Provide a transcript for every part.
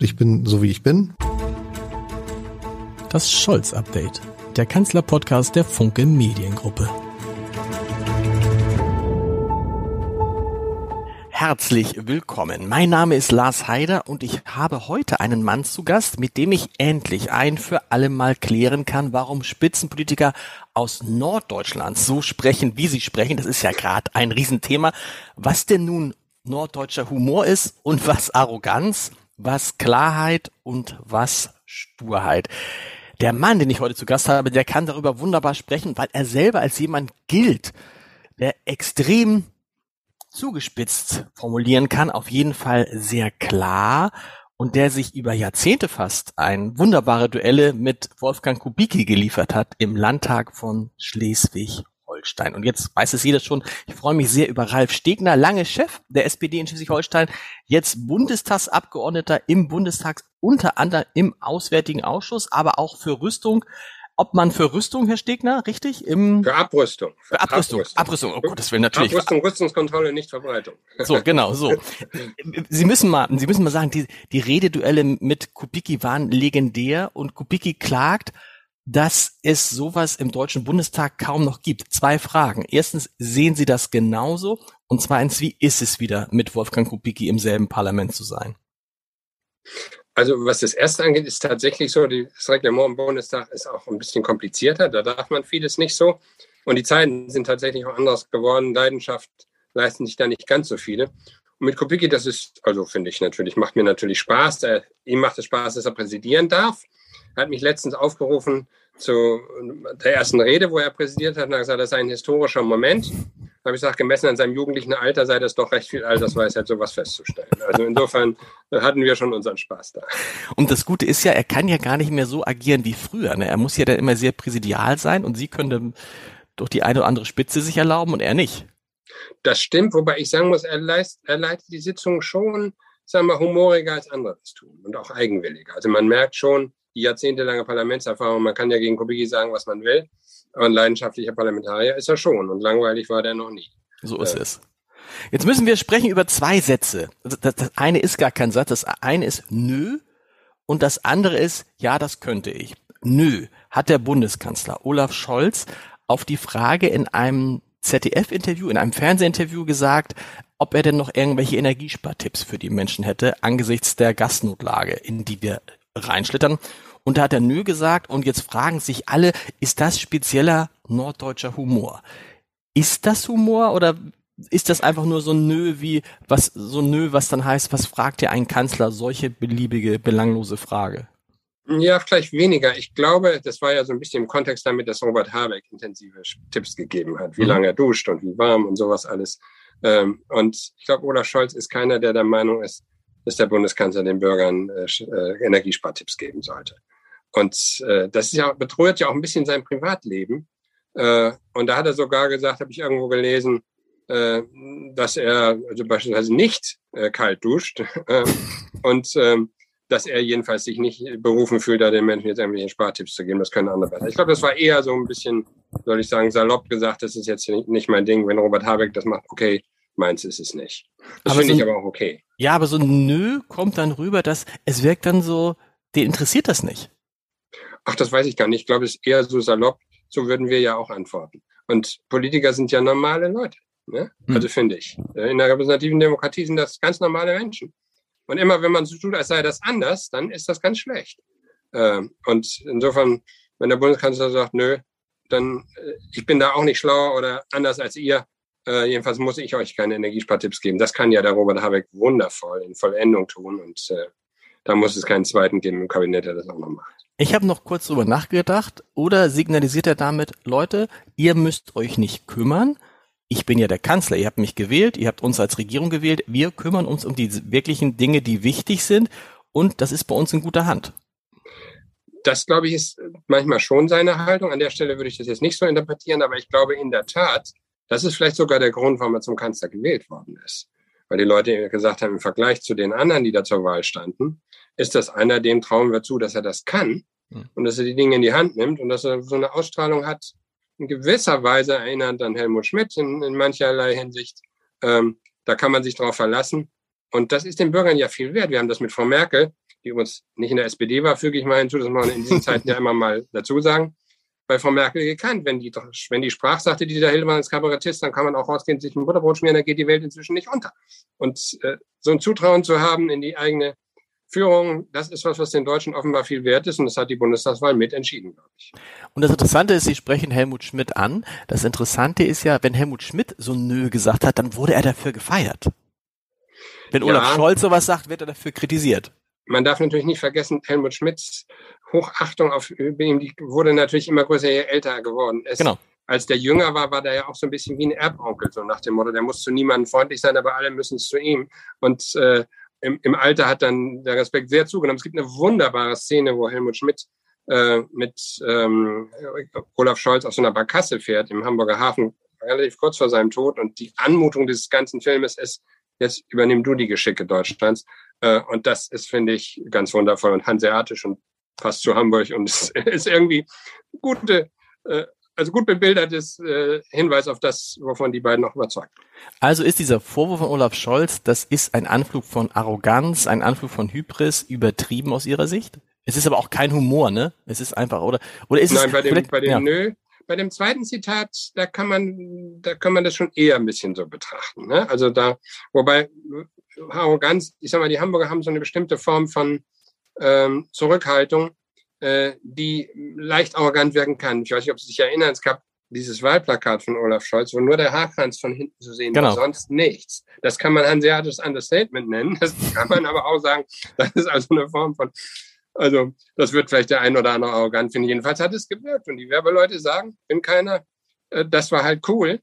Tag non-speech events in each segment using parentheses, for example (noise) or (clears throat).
Ich bin so wie ich bin. Das Scholz-Update, der Kanzler-Podcast der Funke Mediengruppe. Herzlich willkommen. Mein Name ist Lars Heider und ich habe heute einen Mann zu Gast, mit dem ich endlich ein für alle Mal klären kann, warum Spitzenpolitiker aus Norddeutschland so sprechen, wie sie sprechen. Das ist ja gerade ein Riesenthema. Was denn nun norddeutscher Humor ist und was Arroganz was Klarheit und was Sturheit. Der Mann, den ich heute zu Gast habe, der kann darüber wunderbar sprechen, weil er selber als jemand gilt, der extrem zugespitzt formulieren kann, auf jeden Fall sehr klar und der sich über Jahrzehnte fast ein wunderbare Duelle mit Wolfgang Kubicki geliefert hat im Landtag von Schleswig Schleswig-Holstein. Und jetzt weiß es jeder schon, ich freue mich sehr über Ralf Stegner, lange Chef der SPD in Schleswig-Holstein, jetzt Bundestagsabgeordneter im Bundestag, unter anderem im Auswärtigen Ausschuss, aber auch für Rüstung. Ob man für Rüstung, Herr Stegner, richtig? Im für Abrüstung. Für Abrüstung. Abrüstung, Abrüstung. oh Gott, das will natürlich. Abrüstung, Rüstungskontrolle, nicht Verbreitung. So, genau, so. (laughs) Sie müssen mal, Sie müssen mal sagen, die, die Rededuelle mit Kubicki waren legendär und Kubicki klagt, dass es sowas im Deutschen Bundestag kaum noch gibt. Zwei Fragen. Erstens, sehen Sie das genauso? Und zweitens, wie ist es wieder, mit Wolfgang Kubicki im selben Parlament zu sein? Also was das erste angeht, ist tatsächlich so, das Reglement im Bundestag ist auch ein bisschen komplizierter. Da darf man vieles nicht so. Und die Zeiten sind tatsächlich auch anders geworden. Leidenschaft leisten sich da nicht ganz so viele. Und mit Kubicki, das ist, also finde ich natürlich, macht mir natürlich Spaß. Ihm macht es Spaß, dass er präsidieren darf. Hat mich letztens aufgerufen, zu der ersten Rede, wo er präsidiert hat, und hat gesagt, das sei ein historischer Moment. Da habe ich gesagt, gemessen an seinem jugendlichen Alter sei das doch recht viel Altersweisheit, sowas festzustellen. Also insofern hatten wir schon unseren Spaß da. Und das Gute ist ja, er kann ja gar nicht mehr so agieren wie früher. Ne? Er muss ja dann immer sehr präsidial sein und Sie können durch die eine oder andere Spitze sich erlauben und er nicht. Das stimmt, wobei ich sagen muss, er, leist, er leitet die Sitzung schon, sagen wir, humoriger als andere das tun und auch eigenwilliger. Also man merkt schon, die jahrzehntelange Parlamentserfahrung. Man kann ja gegen Kubicki sagen, was man will, aber ein leidenschaftlicher Parlamentarier ist er schon und langweilig war der noch nie. So ist äh. es. Jetzt müssen wir sprechen über zwei Sätze. Das, das eine ist gar kein Satz, das eine ist nö und das andere ist ja, das könnte ich. Nö, hat der Bundeskanzler Olaf Scholz auf die Frage in einem ZDF-Interview, in einem Fernsehinterview gesagt, ob er denn noch irgendwelche Energiespartipps für die Menschen hätte angesichts der Gasnotlage, in die wir reinschlittern. Und da hat er Nö gesagt und jetzt fragen sich alle, ist das spezieller norddeutscher Humor? Ist das Humor oder ist das einfach nur so ein Nö wie, was, so ein Nö, was dann heißt, was fragt dir ein Kanzler? Solche beliebige, belanglose Frage. Ja, vielleicht weniger. Ich glaube, das war ja so ein bisschen im Kontext damit, dass Robert Habeck intensive Tipps gegeben hat, wie mhm. lange er duscht und wie warm und sowas alles. Ähm, und ich glaube, Olaf Scholz ist keiner, der der Meinung ist, dass der Bundeskanzler den Bürgern äh, äh, Energiespartipps geben sollte. Und äh, das ist ja, bedroht ja auch ein bisschen sein Privatleben. Äh, und da hat er sogar gesagt, habe ich irgendwo gelesen, äh, dass er also beispielsweise nicht äh, kalt duscht äh, (laughs) und äh, dass er jedenfalls sich nicht berufen fühlt, da den Menschen jetzt irgendwelche Spartipps zu geben. Das können andere besser. Ich glaube, das war eher so ein bisschen, soll ich sagen, salopp gesagt, das ist jetzt nicht mein Ding. Wenn Robert Habeck das macht, okay, meins ist es nicht. Das finde so ich aber auch okay. Ja, aber so ein Nö kommt dann rüber, dass es wirkt dann so, den interessiert das nicht. Ach, das weiß ich gar nicht. Ich glaube, es ist eher so salopp. So würden wir ja auch antworten. Und Politiker sind ja normale Leute. Ne? Hm. Also finde ich. In der repräsentativen Demokratie sind das ganz normale Menschen. Und immer, wenn man so tut, als sei das anders, dann ist das ganz schlecht. Ähm, und insofern, wenn der Bundeskanzler sagt, nö, dann, äh, ich bin da auch nicht schlauer oder anders als ihr, äh, jedenfalls muss ich euch keine Energiespartipps geben. Das kann ja der Robert Habeck wundervoll in Vollendung tun und äh, da muss es keinen zweiten geben im Kabinett, der das auch noch macht. Ich habe noch kurz drüber nachgedacht oder signalisiert er damit, Leute, ihr müsst euch nicht kümmern. Ich bin ja der Kanzler, ihr habt mich gewählt, ihr habt uns als Regierung gewählt, wir kümmern uns um die wirklichen Dinge, die wichtig sind und das ist bei uns in guter Hand. Das, glaube ich, ist manchmal schon seine Haltung. An der Stelle würde ich das jetzt nicht so interpretieren, aber ich glaube in der Tat, das ist vielleicht sogar der Grund, warum er zum Kanzler gewählt worden ist. Weil die Leute gesagt haben, im Vergleich zu den anderen, die da zur Wahl standen, ist das einer, dem trauen wir zu, dass er das kann hm. und dass er die Dinge in die Hand nimmt und dass er so eine Ausstrahlung hat, in gewisser Weise erinnert an Helmut Schmidt in, in mancherlei Hinsicht. Ähm, da kann man sich drauf verlassen. Und das ist den Bürgern ja viel wert. Wir haben das mit Frau Merkel die übrigens nicht in der SPD war, füge ich mal hinzu, das muss man in diesen (laughs) Zeiten ja immer mal dazu sagen, bei Frau Merkel gekannt. Wenn die, wenn die sprach, sagte dieser Hildmann als Kabarettist, dann kann man auch rausgehen, sich ein Butterbrot schmieren, dann geht die Welt inzwischen nicht unter. Und äh, so ein Zutrauen zu haben in die eigene Führung, das ist was, was den Deutschen offenbar viel wert ist und das hat die Bundestagswahl mitentschieden, glaube ich. Und das Interessante ist, Sie sprechen Helmut Schmidt an. Das Interessante ist ja, wenn Helmut Schmidt so Nö gesagt hat, dann wurde er dafür gefeiert. Wenn Olaf ja, Scholz sowas sagt, wird er dafür kritisiert. Man darf natürlich nicht vergessen, Helmut Schmidts Hochachtung auf ihm die wurde natürlich immer größer, je älter geworden ist. Genau. Als der jünger war, war der ja auch so ein bisschen wie ein Erbonkel, so nach dem Motto, der muss zu niemandem freundlich sein, aber alle müssen es zu ihm. Und äh, im, im Alter hat dann der Respekt sehr zugenommen. Es gibt eine wunderbare Szene, wo Helmut Schmidt äh, mit ähm, Olaf Scholz auf so einer Barkasse fährt im Hamburger Hafen, relativ kurz vor seinem Tod. Und die Anmutung dieses ganzen Filmes ist, jetzt übernimm du die Geschicke Deutschlands. Äh, und das ist, finde ich, ganz wundervoll und hanseatisch und passt zu Hamburg und (laughs) es ist irgendwie gute, äh, also gut bebildertes äh, Hinweis auf das, wovon die beiden noch überzeugt. Also ist dieser Vorwurf von Olaf Scholz, das ist ein Anflug von Arroganz, ein Anflug von Hybris, übertrieben aus Ihrer Sicht? Es ist aber auch kein Humor, ne? Es ist einfach, oder? Oder ist Nein, es bei dem, bei dem ja. Nö, bei dem zweiten Zitat, da kann man, da kann man das schon eher ein bisschen so betrachten. Ne? Also da, wobei Arroganz, ich sag mal, die Hamburger haben so eine bestimmte Form von ähm, Zurückhaltung, äh, die leicht arrogant wirken kann. Ich weiß nicht, ob Sie sich erinnern, es gab dieses Wahlplakat von Olaf Scholz, wo nur der Haarkranz von hinten zu sehen genau. war, sonst nichts. Das kann man hanseatisches Understatement nennen. Das kann man aber auch sagen, (laughs) das ist also eine Form von, also das wird vielleicht der ein oder andere arrogant finden. Jedenfalls hat es gewirkt und die Werbeleute sagen, bin keiner, äh, das war halt cool.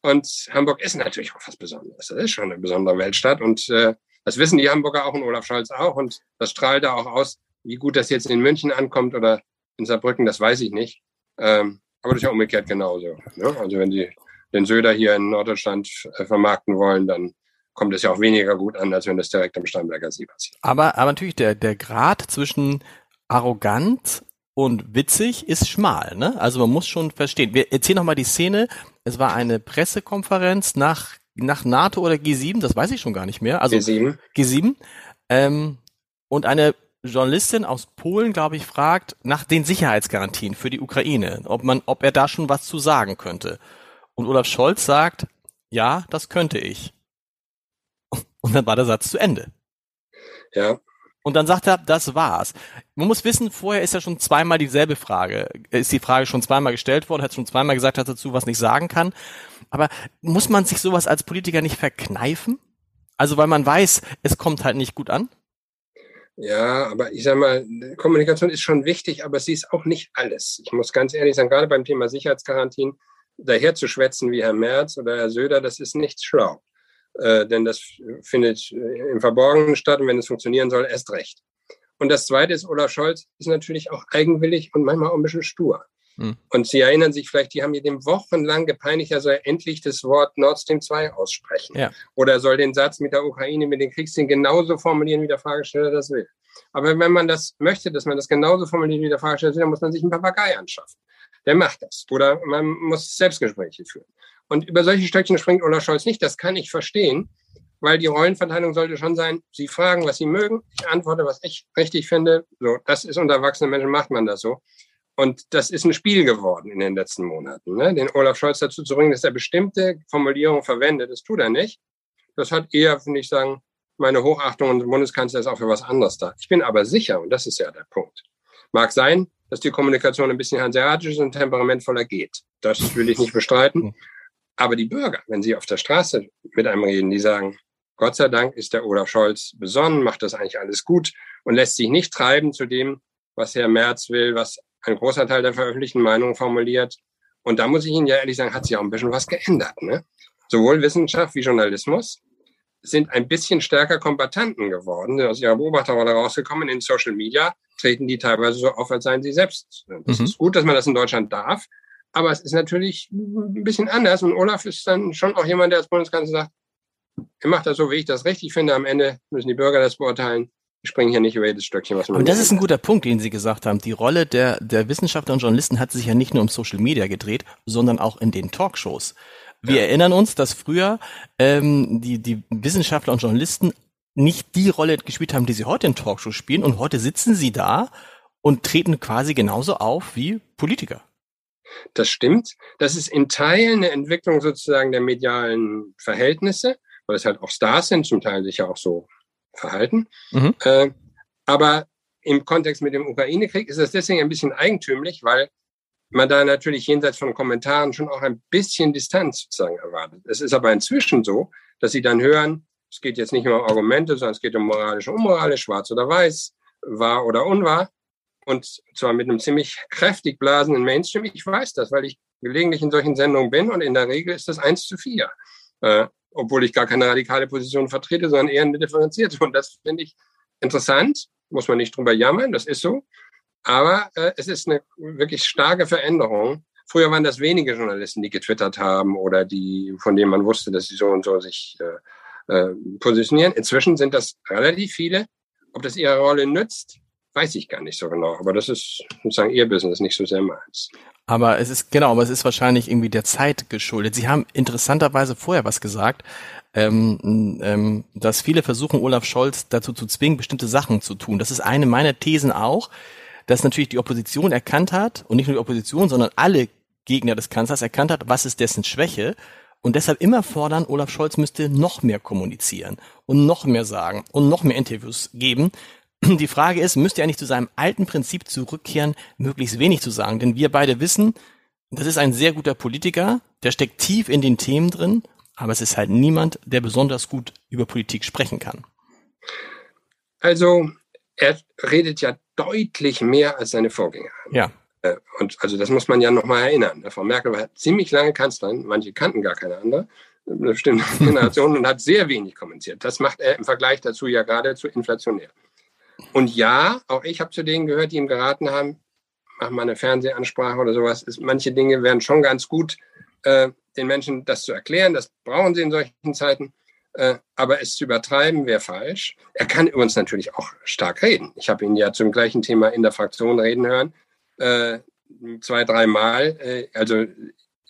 Und Hamburg ist natürlich auch was Besonderes. Das ist schon eine besondere Weltstadt und äh, das wissen die Hamburger auch und Olaf Scholz auch. Und das strahlt da auch aus. Wie gut das jetzt in München ankommt oder in Saarbrücken, das weiß ich nicht. Ähm, aber das ist ja umgekehrt genauso. Ne? Also wenn Sie den Söder hier in Norddeutschland äh, vermarkten wollen, dann kommt es ja auch weniger gut an, als wenn das direkt am Starnberger See passiert. Aber, aber natürlich, der, der Grad zwischen arrogant und witzig ist schmal. Ne? Also man muss schon verstehen. Wir erzählen nochmal die Szene. Es war eine Pressekonferenz nach nach NATO oder G7, das weiß ich schon gar nicht mehr. Also G7. G7. Ähm, und eine Journalistin aus Polen, glaube ich, fragt nach den Sicherheitsgarantien für die Ukraine, ob man, ob er da schon was zu sagen könnte. Und Olaf Scholz sagt, ja, das könnte ich. Und dann war der Satz zu Ende. Ja. Und dann sagt er, das war's. Man muss wissen, vorher ist ja schon zweimal dieselbe Frage, ist die Frage schon zweimal gestellt worden, hat schon zweimal gesagt, dass er dazu was nicht sagen kann. Aber muss man sich sowas als Politiker nicht verkneifen? Also weil man weiß, es kommt halt nicht gut an? Ja, aber ich sag mal, Kommunikation ist schon wichtig, aber sie ist auch nicht alles. Ich muss ganz ehrlich sagen, gerade beim Thema Sicherheitsgarantien, daher zu schwätzen wie Herr Merz oder Herr Söder, das ist nicht schlau. Äh, denn das findet im Verborgenen statt und wenn es funktionieren soll, erst recht. Und das Zweite ist, Olaf Scholz ist natürlich auch eigenwillig und manchmal auch ein bisschen stur. Hm. Und Sie erinnern sich vielleicht, die haben hier dem wochenlang gepeinigt, er soll endlich das Wort Nord Stream 2 aussprechen. Ja. Oder er soll den Satz mit der Ukraine, mit den Kriegszielen genauso formulieren, wie der Fragesteller das will. Aber wenn man das möchte, dass man das genauso formuliert, wie der Fragesteller will, dann muss man sich einen Papagei anschaffen. Der macht das. Oder man muss Selbstgespräche führen. Und über solche Stöckchen springt Olaf Scholz nicht. Das kann ich verstehen, weil die Rollenverteilung sollte schon sein, Sie fragen, was Sie mögen. Ich antworte, was ich richtig finde. So, das ist unter erwachsenen Menschen, macht man das so. Und das ist ein Spiel geworden in den letzten Monaten. Ne? Den Olaf Scholz dazu zu bringen, dass er bestimmte Formulierungen verwendet, das tut er nicht. Das hat eher, finde ich, sagen, meine Hochachtung und Bundeskanzler ist auch für was anderes da. Ich bin aber sicher, und das ist ja der Punkt, mag sein, dass die Kommunikation ein bisschen hanseatisch und temperamentvoller geht. Das will ich nicht bestreiten. Aber die Bürger, wenn sie auf der Straße mit einem reden, die sagen, Gott sei Dank ist der Olaf Scholz besonnen, macht das eigentlich alles gut und lässt sich nicht treiben zu dem, was Herr Merz will, was ein großer Teil der veröffentlichten Meinung formuliert. Und da muss ich Ihnen ja ehrlich sagen, hat sich auch ein bisschen was geändert. Ne? Sowohl Wissenschaft wie Journalismus sind ein bisschen stärker Kombatanten geworden, aus ihrer Beobachterrolle rausgekommen. In Social Media treten die teilweise so auf, als seien sie selbst. Das mhm. ist gut, dass man das in Deutschland darf. Aber es ist natürlich ein bisschen anders. Und Olaf ist dann schon auch jemand, der als Bundeskanzler sagt, er macht das so, wie ich das richtig finde. Am Ende müssen die Bürger das beurteilen ich springe hier nicht über jedes Stöckchen, was man. Und das ist ein guter Punkt, den Sie gesagt haben. Die Rolle der, der Wissenschaftler und Journalisten hat sich ja nicht nur um Social Media gedreht, sondern auch in den Talkshows. Wir ja. erinnern uns, dass früher ähm, die, die Wissenschaftler und Journalisten nicht die Rolle gespielt haben, die sie heute in Talkshows spielen. Und heute sitzen sie da und treten quasi genauso auf wie Politiker. Das stimmt. Das ist in Teilen eine Entwicklung sozusagen der medialen Verhältnisse, weil es halt auch Stars sind, zum Teil sich ja auch so verhalten. Mhm. Äh, aber im Kontext mit dem Ukraine-Krieg ist das deswegen ein bisschen eigentümlich, weil man da natürlich jenseits von Kommentaren schon auch ein bisschen Distanz sozusagen erwartet. Es ist aber inzwischen so, dass sie dann hören, es geht jetzt nicht nur um Argumente, sondern es geht um moralisch, unmoralisch, schwarz oder weiß, wahr oder unwahr. Und zwar mit einem ziemlich kräftig blasenden Mainstream. Ich weiß das, weil ich gelegentlich in solchen Sendungen bin und in der Regel ist das eins zu vier. Äh, obwohl ich gar keine radikale Position vertrete, sondern eher eine differenzierte. Und das finde ich interessant, muss man nicht drüber jammern, das ist so. Aber äh, es ist eine wirklich starke Veränderung. Früher waren das wenige Journalisten, die getwittert haben oder die, von denen man wusste, dass sie so und so sich äh, äh, positionieren. Inzwischen sind das relativ viele. Ob das ihre Rolle nützt, weiß ich gar nicht so genau. Aber das ist sozusagen ihr Business, nicht so sehr meins. Aber es ist, genau, aber es ist wahrscheinlich irgendwie der Zeit geschuldet. Sie haben interessanterweise vorher was gesagt, ähm, ähm, dass viele versuchen, Olaf Scholz dazu zu zwingen, bestimmte Sachen zu tun. Das ist eine meiner Thesen auch dass natürlich die Opposition erkannt hat, und nicht nur die Opposition, sondern alle Gegner des Kanzlers erkannt hat, was ist dessen Schwäche und deshalb immer fordern, Olaf Scholz müsste noch mehr kommunizieren und noch mehr sagen und noch mehr Interviews geben. Die Frage ist, müsste er nicht zu seinem alten Prinzip zurückkehren, möglichst wenig zu sagen? Denn wir beide wissen, das ist ein sehr guter Politiker, der steckt tief in den Themen drin, aber es ist halt niemand, der besonders gut über Politik sprechen kann. Also er redet ja deutlich mehr als seine Vorgänger. Ja. Äh, und also das muss man ja nochmal erinnern. Frau Merkel war ziemlich lange Kanzlerin, manche kannten gar keine andere, eine bestimmte Generation und (laughs) hat sehr wenig kommentiert. Das macht er im Vergleich dazu ja geradezu inflationär. Und ja, auch ich habe zu denen gehört, die ihm geraten haben, mach mal eine Fernsehansprache oder sowas. Ist, manche Dinge wären schon ganz gut, äh, den Menschen das zu erklären. Das brauchen sie in solchen Zeiten. Äh, aber es zu übertreiben wäre falsch. Er kann übrigens natürlich auch stark reden. Ich habe ihn ja zum gleichen Thema in der Fraktion reden hören, äh, zwei, dreimal. Äh, also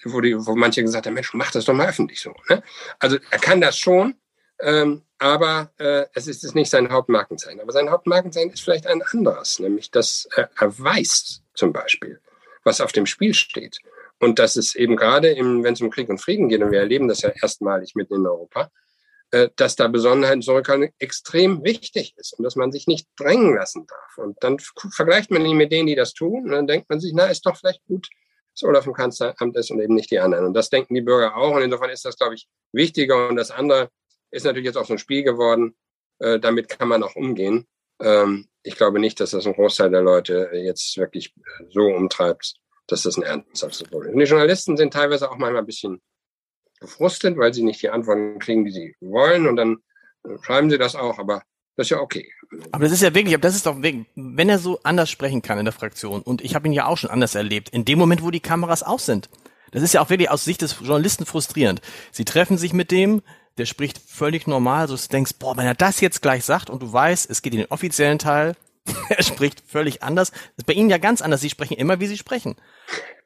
wo, die, wo manche gesagt haben, Mensch, mach das doch mal öffentlich so. Ne? Also er kann das schon, ähm, aber äh, es ist nicht sein Hauptmarkenzeichen. Aber sein Hauptmarkenzeichen ist vielleicht ein anderes, nämlich dass er, er weiß zum Beispiel, was auf dem Spiel steht. Und dass es eben gerade, wenn es um Krieg und Frieden geht, und wir erleben das ja erstmalig mitten in Europa, äh, dass da Besonderheit Zurückhaltung extrem wichtig ist und dass man sich nicht drängen lassen darf. Und dann vergleicht man ihn mit denen, die das tun, und dann denkt man sich, na, ist doch vielleicht gut, dass Olaf im Kanzleramt ist und eben nicht die anderen. Und das denken die Bürger auch. Und insofern ist das, glaube ich, wichtiger. Und das andere ist natürlich jetzt auch so ein Spiel geworden. Äh, damit kann man auch umgehen. Ähm, ich glaube nicht, dass das ein Großteil der Leute jetzt wirklich so umtreibt, dass das ein ernsthaftes ist. Und die Journalisten sind teilweise auch manchmal ein bisschen gefrustet, weil sie nicht die Antworten kriegen, die sie wollen. Und dann äh, schreiben sie das auch, aber das ist ja okay. Aber das ist ja wirklich, das ist doch wirklich, wenn er so anders sprechen kann in der Fraktion, und ich habe ihn ja auch schon anders erlebt, in dem Moment, wo die Kameras aus sind. Das ist ja auch wirklich aus Sicht des Journalisten frustrierend. Sie treffen sich mit dem, der spricht völlig normal, so dass du denkst, boah, wenn er das jetzt gleich sagt und du weißt, es geht in den offiziellen Teil, (laughs) er spricht völlig anders. Das ist bei Ihnen ja ganz anders. Sie sprechen immer, wie Sie sprechen.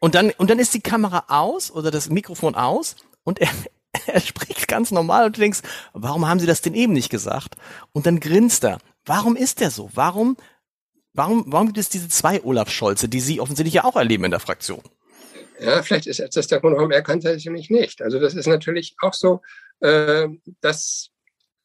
Und dann, und dann ist die Kamera aus oder das Mikrofon aus und er, (laughs) er spricht ganz normal und du denkst, warum haben sie das denn eben nicht gesagt? Und dann grinst er. Warum ist der so? Warum, warum, warum gibt es diese zwei Olaf Scholze, die Sie offensichtlich ja auch erleben in der Fraktion? Ja, vielleicht ist das der Grund, warum er kann es nämlich nicht. Also das ist natürlich auch so, äh, dass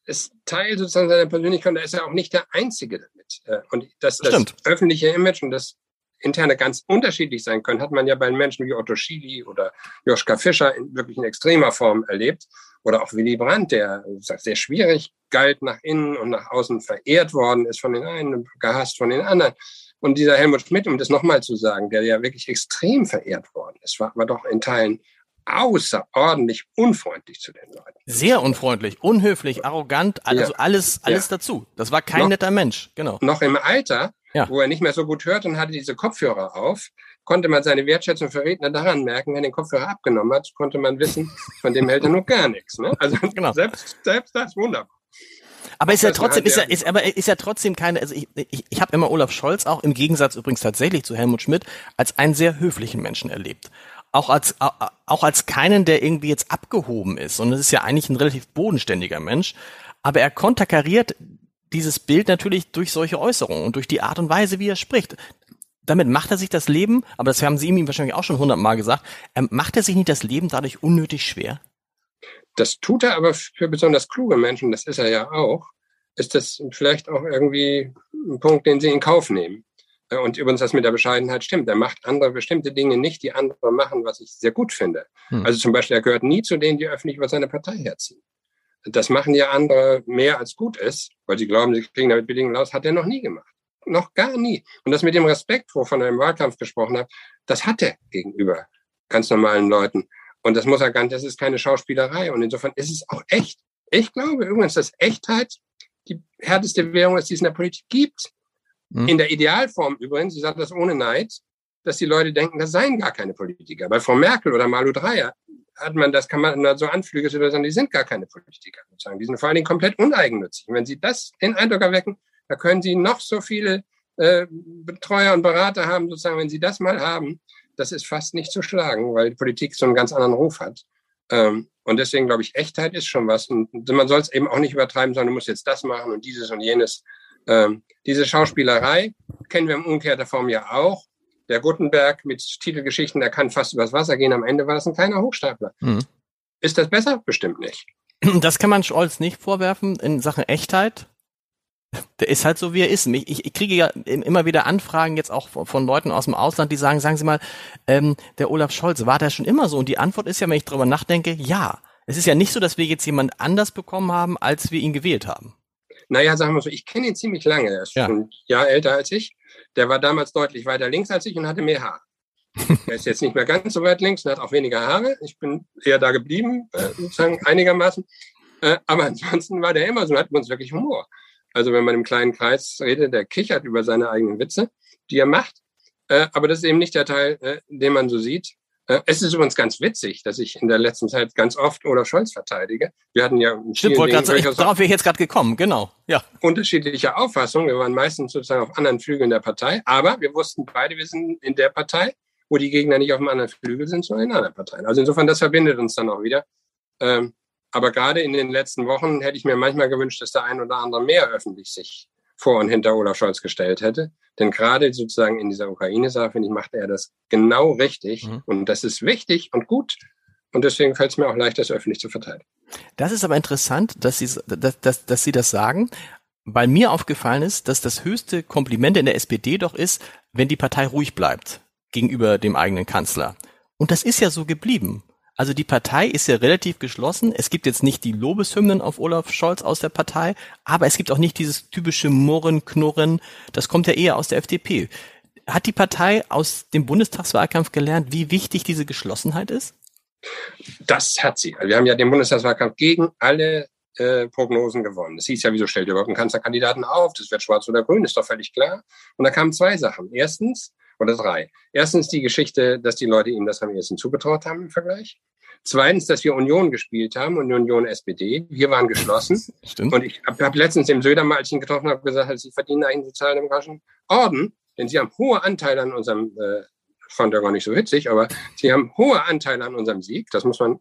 es Teil sozusagen seiner Persönlichkeit, da ist er auch nicht der Einzige damit. Äh, und das, das öffentliche Image und das interne ganz unterschiedlich sein können, hat man ja bei Menschen wie Otto Schily oder Joschka Fischer in wirklich in extremer Form erlebt. Oder auch Willy Brandt, der sehr schwierig galt nach innen und nach außen verehrt worden ist von den einen, gehasst von den anderen. Und dieser Helmut Schmidt, um das nochmal zu sagen, der ja wirklich extrem verehrt worden ist, war aber doch in Teilen außerordentlich unfreundlich zu den Leuten. Sehr unfreundlich, unhöflich, arrogant, also ja. alles, alles ja. dazu. Das war kein noch, netter Mensch, genau. Noch im Alter ja. wo er nicht mehr so gut hört und hatte diese Kopfhörer auf, konnte man seine Wertschätzung für Redner daran merken, wenn er den Kopfhörer abgenommen hat, konnte man wissen, von dem hält er noch gar nichts. Ne? Also (laughs) genau. selbst, selbst das wunderbar. Aber ist ja trotzdem, ist ja, ist, aber ist ja trotzdem keine, also ich, ich, ich habe immer Olaf Scholz auch im Gegensatz übrigens tatsächlich zu Helmut Schmidt als einen sehr höflichen Menschen erlebt. Auch als, auch als keinen, der irgendwie jetzt abgehoben ist. Und es ist ja eigentlich ein relativ bodenständiger Mensch. Aber er konterkariert dieses Bild natürlich durch solche Äußerungen und durch die Art und Weise, wie er spricht. Damit macht er sich das Leben, aber das haben Sie ihm wahrscheinlich auch schon hundertmal gesagt, ähm, macht er sich nicht das Leben dadurch unnötig schwer? Das tut er aber für besonders kluge Menschen, das ist er ja auch, ist das vielleicht auch irgendwie ein Punkt, den sie in Kauf nehmen. Äh, und übrigens, das mit der Bescheidenheit stimmt. Er macht andere bestimmte Dinge nicht, die andere machen, was ich sehr gut finde. Hm. Also zum Beispiel, er gehört nie zu denen, die öffentlich über seine Partei herziehen. Das machen ja andere mehr als gut ist, weil sie glauben, sie kriegen damit Bedingungen aus, hat er noch nie gemacht. Noch gar nie. Und das mit dem Respekt, wovon er im Wahlkampf gesprochen hat, das hat er gegenüber ganz normalen Leuten. Und das muss er gar nicht, das ist keine Schauspielerei. Und insofern ist es auch echt. Ich glaube übrigens, dass Echtheit die härteste Währung ist, die es in der Politik gibt. Mhm. In der Idealform übrigens, ich sage das ohne Neid, dass die Leute denken, das seien gar keine Politiker. Bei Frau Merkel oder Malu Dreyer hat man, das kann man so Anflüge sagen, die sind gar keine Politiker. Sozusagen. Die sind vor allen Dingen komplett uneigennützig. Und wenn sie das den Eindruck erwecken, da können sie noch so viele äh, Betreuer und Berater haben, sozusagen, wenn sie das mal haben, das ist fast nicht zu schlagen, weil die Politik so einen ganz anderen Ruf hat. Ähm, und deswegen glaube ich, Echtheit ist schon was. Und man soll es eben auch nicht übertreiben, sondern du musst jetzt das machen und dieses und jenes. Ähm, diese Schauspielerei kennen wir im umgekehrter Form ja auch. Der Gutenberg mit Titelgeschichten, der kann fast übers Wasser gehen. Am Ende war das ein kleiner Hochstapler. Mhm. Ist das besser? Bestimmt nicht. (clears throat) Das kann man Scholz nicht vorwerfen in Sachen Echtheit. Der ist halt so, wie er ist. Ich, ich kriege ja immer wieder Anfragen jetzt auch von Leuten aus dem Ausland, die sagen, sagen Sie mal, ähm, der Olaf Scholz, war der schon immer so? Und die Antwort ist ja, wenn ich drüber nachdenke, ja. Es ist ja nicht so, dass wir jetzt jemand anders bekommen haben, als wir ihn gewählt haben. Naja, sagen wir so, ich kenne ihn ziemlich lange. Er ist ja. schon ein Jahr älter als ich. Der war damals deutlich weiter links als ich und hatte mehr Haar. er ist jetzt nicht mehr ganz so weit links und hat auch weniger Haare. Ich bin eher da geblieben, äh, sozusagen einigermaßen. Äh, aber ansonsten war der immer so und hat uns wirklich Humor. Also wenn man im kleinen Kreis redet, der kichert über seine eigenen Witze, die er macht. Äh, aber das ist eben nicht der Teil, den man so sieht. Äh, es ist übrigens ganz witzig, dass ich in der letzten Zeit ganz oft Olaf Scholz verteidige. Wir hatten ja Stimmt, wollte gerade sagen, darauf wäre ich jetzt gerade gekommen, genau. Ja. Unterschiedliche Auffassungen. Wir waren meistens sozusagen auf anderen Flügeln der Partei, aber wir wussten beide, wir sind in der Partei, wo die Gegner nicht auf dem anderen Flügel sind, sondern in einer Partei. Also insofern, das verbindet uns dann auch wieder. Ähm, aber gerade in den letzten Wochen hätte ich mir manchmal gewünscht, dass der ein oder andere mehr öffentlich sich vor und hinter Olaf Scholz gestellt hätte. Denn gerade sozusagen in dieser Ukraine-Sache, finde ich, macht er das genau richtig. Mhm. Und das ist wichtig und gut. Und deswegen fällt es mir auch leicht, das öffentlich zu verteidigen. Das ist aber interessant, dass Sie, dass, dass, dass Sie das sagen, weil mir aufgefallen ist, dass das höchste Kompliment in der SPD doch ist, wenn die Partei ruhig bleibt gegenüber dem eigenen Kanzler. Und das ist ja so geblieben. Also die Partei ist ja relativ geschlossen. Es gibt jetzt nicht die Lobeshymnen auf Olaf Scholz aus der Partei, aber es gibt auch nicht dieses typische Murren, Knurren. Das kommt ja eher aus der FDP. Hat die Partei aus dem Bundestagswahlkampf gelernt, wie wichtig diese Geschlossenheit ist? Das hat sie. Wir haben ja den Bundestagswahlkampf gegen alle äh, Prognosen gewonnen. Es hieß ja, wieso stellt ihr überhaupt einen Kanzlerkandidaten auf? Das wird schwarz oder grün, ist doch völlig klar. Und da kamen zwei Sachen. Erstens, oder drei. Erstens die Geschichte, dass die Leute ihm das am ehesten zugetraut haben im Vergleich. Zweitens, dass wir Union gespielt haben und Union SPD. Wir waren geschlossen. (laughs) Stimmt. Und ich habe hab letztens dem Söder mal, als ich ihn getroffen habe, gesagt, sie verdienen eigentlich sozialdemokratischen Orden, denn sie haben hohe Anteile an unserem, äh, fand er gar nicht so witzig, aber sie haben hohe Anteile an unserem Sieg. Das muss man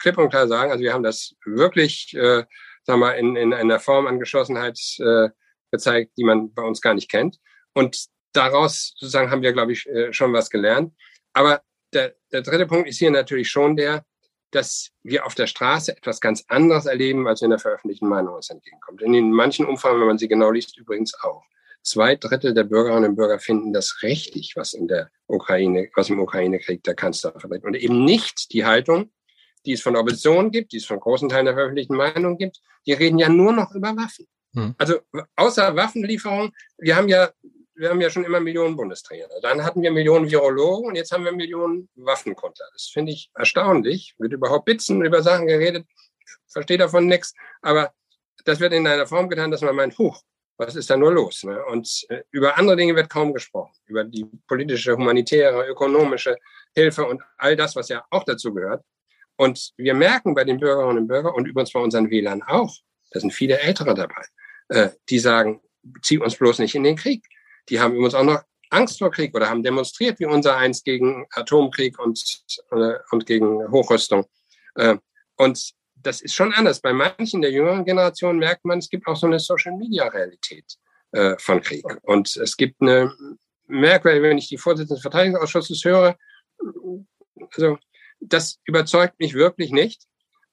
klipp und klar sagen. Also wir haben das wirklich, äh, sagen wir mal, in, in einer Form an Geschlossenheit äh, gezeigt, die man bei uns gar nicht kennt. Und daraus sozusagen haben wir, glaube ich, äh, schon was gelernt. Aber der, der dritte Punkt ist hier natürlich schon der, dass wir auf der Straße etwas ganz anderes erleben, als in der veröffentlichten Meinung uns entgegenkommt. In den manchen Umfragen, wenn man sie genau liest, übrigens auch. Zwei Drittel der Bürgerinnen und Bürger finden das richtig, was in der Ukraine, was im Ukraine-Krieg der Kanzler vertritt. Und eben nicht die Haltung, die es von der Opposition gibt, die es von großen Teilen der veröffentlichten Meinung gibt. Die reden ja nur noch über Waffen. Hm. Also außer Waffenlieferung, wir haben ja wir haben ja schon immer Millionen Bundestrainer. Dann hatten wir Millionen Virologen und jetzt haben wir Millionen Waffenkonter. Das finde ich erstaunlich. Wird überhaupt Bitzen über Sachen geredet, verstehe davon nichts. Aber das wird in einer Form getan, dass man meint, huch, was ist da nur los? Ne? Und äh, über andere Dinge wird kaum gesprochen. Über die politische, humanitäre, ökonomische Hilfe und all das, was ja auch dazu gehört. Und wir merken bei den Bürgerinnen und Bürgern und übrigens bei unseren Wählern auch, da sind viele Ältere dabei, äh, die sagen, zieh uns bloß nicht in den Krieg. Die haben übrigens auch noch Angst vor Krieg oder haben demonstriert wie unser eins gegen Atomkrieg und, äh, und gegen Hochrüstung. Äh, und das ist schon anders. Bei manchen der jüngeren Generation merkt man, es gibt auch so eine Social-Media-Realität äh, von Krieg. Und es gibt eine merkwürdige, wenn ich die Vorsitzende des Verteidigungsausschusses höre, also das überzeugt mich wirklich nicht.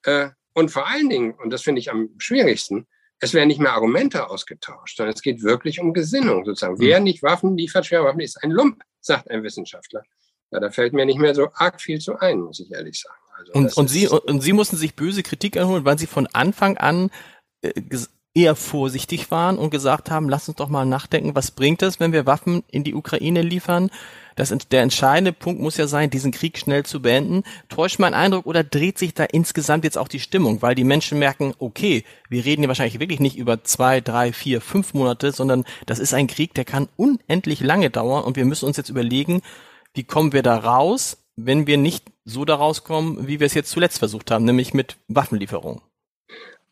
Äh, und vor allen Dingen, und das finde ich am schwierigsten, es werden nicht mehr Argumente ausgetauscht, sondern es geht wirklich um Gesinnung sozusagen. Mhm. Wer nicht Waffen liefert, schwere Waffen, ist ein Lump, sagt ein Wissenschaftler. Ja, da fällt mir nicht mehr so arg viel zu ein, muss ich ehrlich sagen. Also und, und, Sie, und Sie mussten sich böse Kritik erholen, weil Sie von Anfang an äh, eher vorsichtig waren und gesagt haben, lass uns doch mal nachdenken, was bringt es, wenn wir Waffen in die Ukraine liefern? Das, der entscheidende Punkt muss ja sein, diesen Krieg schnell zu beenden. Täuscht mein Eindruck oder dreht sich da insgesamt jetzt auch die Stimmung, weil die Menschen merken, okay, wir reden hier wahrscheinlich wirklich nicht über zwei, drei, vier, fünf Monate, sondern das ist ein Krieg, der kann unendlich lange dauern und wir müssen uns jetzt überlegen, wie kommen wir da raus, wenn wir nicht so da rauskommen, wie wir es jetzt zuletzt versucht haben, nämlich mit Waffenlieferungen.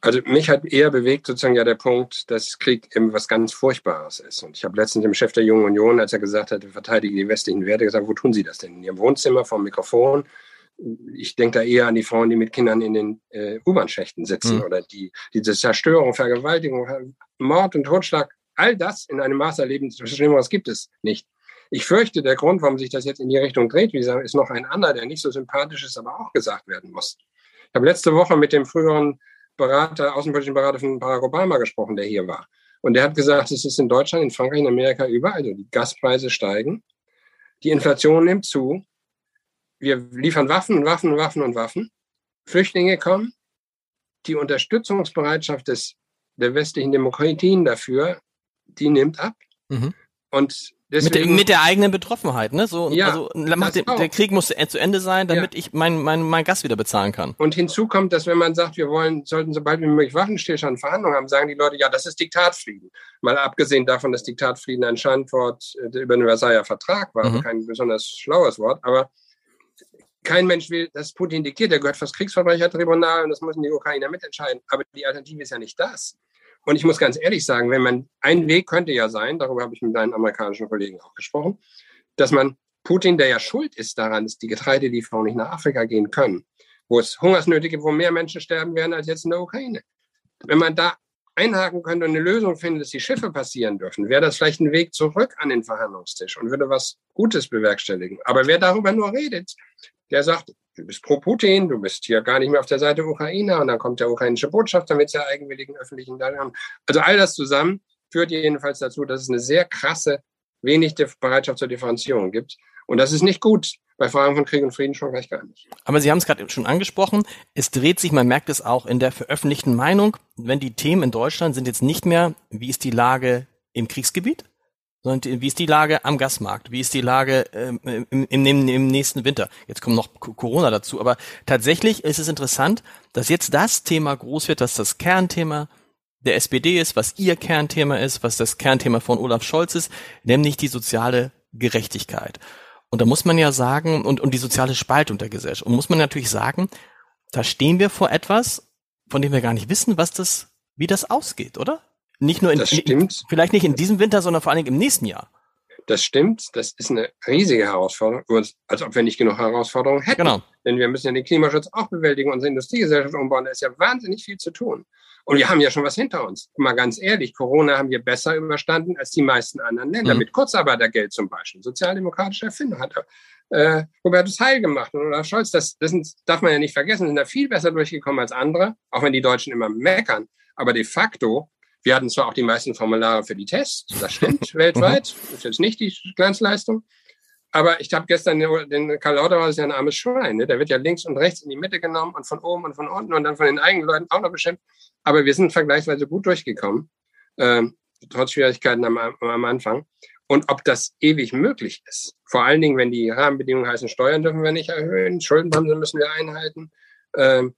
Also mich hat eher bewegt sozusagen ja der Punkt, dass Krieg eben was ganz Furchtbares ist. Und ich habe letztens dem Chef der Jungen Union, als er gesagt hat, wir verteidigen die westlichen Werte, gesagt, wo tun Sie das denn? In Ihrem Wohnzimmer vom Mikrofon? Ich denke da eher an die Frauen, die mit Kindern in den äh, U-Bahn-Schächten sitzen mhm. oder die diese Zerstörung, Vergewaltigung, Mord und Totschlag, all das in einem Maß erleben, was gibt es nicht. Ich fürchte, der Grund, warum sich das jetzt in die Richtung dreht, wie gesagt, ist noch ein anderer, der nicht so sympathisch ist, aber auch gesagt werden muss. Ich habe letzte Woche mit dem früheren Berater, außenpolitischen Berater von Barack Obama gesprochen, der hier war. Und der hat gesagt, es ist in Deutschland, in Frankreich, in Amerika überall. Also die Gaspreise steigen, die Inflation nimmt zu, wir liefern Waffen und Waffen und Waffen und Waffen. Flüchtlinge kommen, die Unterstützungsbereitschaft des, der westlichen Demokratien dafür, die nimmt ab. Mhm. Und Deswegen, mit, der, mit der eigenen Betroffenheit, ne? So, ja, also den, der Krieg muss zu Ende sein, damit ja. ich mein, mein, mein Gas wieder bezahlen kann. Und hinzu kommt, dass wenn man sagt, wir wollen, sollten sobald wie möglich Waffenstillstand Verhandlungen haben, sagen die Leute, ja, das ist Diktatfrieden. Mal abgesehen davon, dass Diktatfrieden ein Schandwort äh, über den Versailler Vertrag war, mhm. kein besonders schlaues Wort, aber kein Mensch will, dass Putin diktiert, der gehört fürs Kriegsverbrechertribunal und das müssen die Ukrainer mitentscheiden. Aber die Alternative ist ja nicht das. Und ich muss ganz ehrlich sagen, wenn man, ein Weg könnte ja sein, darüber habe ich mit deinen amerikanischen Kollegen auch gesprochen, dass man Putin, der ja schuld ist daran, dass die Getreidelieferungen nicht nach Afrika gehen können, wo es Hungersnöte gibt, wo mehr Menschen sterben werden als jetzt in der Ukraine. Wenn man da einhaken könnte und eine Lösung findet, dass die Schiffe passieren dürfen, wäre das vielleicht ein Weg zurück an den Verhandlungstisch und würde was Gutes bewerkstelligen. Aber wer darüber nur redet, der sagt, du bist pro Putin, du bist hier gar nicht mehr auf der Seite Ukraine und dann kommt der ukrainische Botschafter mit sehr eigenwilligen öffentlichen Darlehen. Also all das zusammen führt jedenfalls dazu, dass es eine sehr krasse, wenig Bereitschaft zur Differenzierung gibt. Und das ist nicht gut. Bei Fragen von Krieg und Frieden schon gleich gar nicht. Aber Sie haben es gerade schon angesprochen. Es dreht sich, man merkt es auch in der veröffentlichten Meinung, wenn die Themen in Deutschland sind jetzt nicht mehr, wie ist die Lage im Kriegsgebiet, sondern wie ist die Lage am Gasmarkt? Wie ist die Lage ähm, im, im, im, nächsten Winter? Jetzt kommt noch Corona dazu, aber tatsächlich ist es interessant, dass jetzt das Thema groß wird, dass das Kernthema der SPD ist, was ihr Kernthema ist, was das Kernthema von Olaf Scholz ist, nämlich die soziale Gerechtigkeit. Und da muss man ja sagen, und, und die soziale Spaltung der Gesellschaft. Und muss man natürlich sagen, da stehen wir vor etwas, von dem wir gar nicht wissen, was das, wie das ausgeht, oder? Nicht nur in, das stimmt. vielleicht nicht in diesem Winter, sondern vor allen Dingen im nächsten Jahr. Das stimmt, das ist eine riesige Herausforderung, als ob wir nicht genug Herausforderungen hätten. Genau. Denn wir müssen ja den Klimaschutz auch bewältigen, unsere Industriegesellschaft umbauen, da ist ja wahnsinnig viel zu tun. Und wir haben ja schon was hinter uns. Mal ganz ehrlich, Corona haben wir besser überstanden als die meisten anderen Länder. Mhm. Mit Kurzarbeitergeld zum Beispiel. Sozialdemokratische Erfindung hat äh, Hubertus Heil gemacht und Olaf Scholz. Das, das sind, darf man ja nicht vergessen, sind da viel besser durchgekommen als andere, auch wenn die Deutschen immer meckern. Aber de facto wir hatten zwar auch die meisten Formulare für die Tests, das stimmt, (laughs) weltweit. Das ist jetzt nicht die Glanzleistung. Aber ich habe gestern den Karl Lauterbach ist ja ein armes Schwein. Ne? Der wird ja links und rechts in die Mitte genommen und von oben und von unten und dann von den eigenen Leuten auch noch beschimpft. Aber wir sind vergleichsweise gut durchgekommen, ähm, trotz Schwierigkeiten am, am Anfang. Und ob das ewig möglich ist, vor allen Dingen, wenn die Rahmenbedingungen heißen, Steuern dürfen wir nicht erhöhen, Schuldenbremse müssen wir einhalten. Ähm,